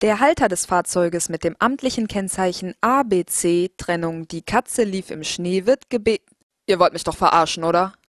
Der Halter des Fahrzeuges mit dem amtlichen Kennzeichen ABC Trennung Die Katze lief im Schnee wird gebeten Ihr wollt mich doch verarschen, oder?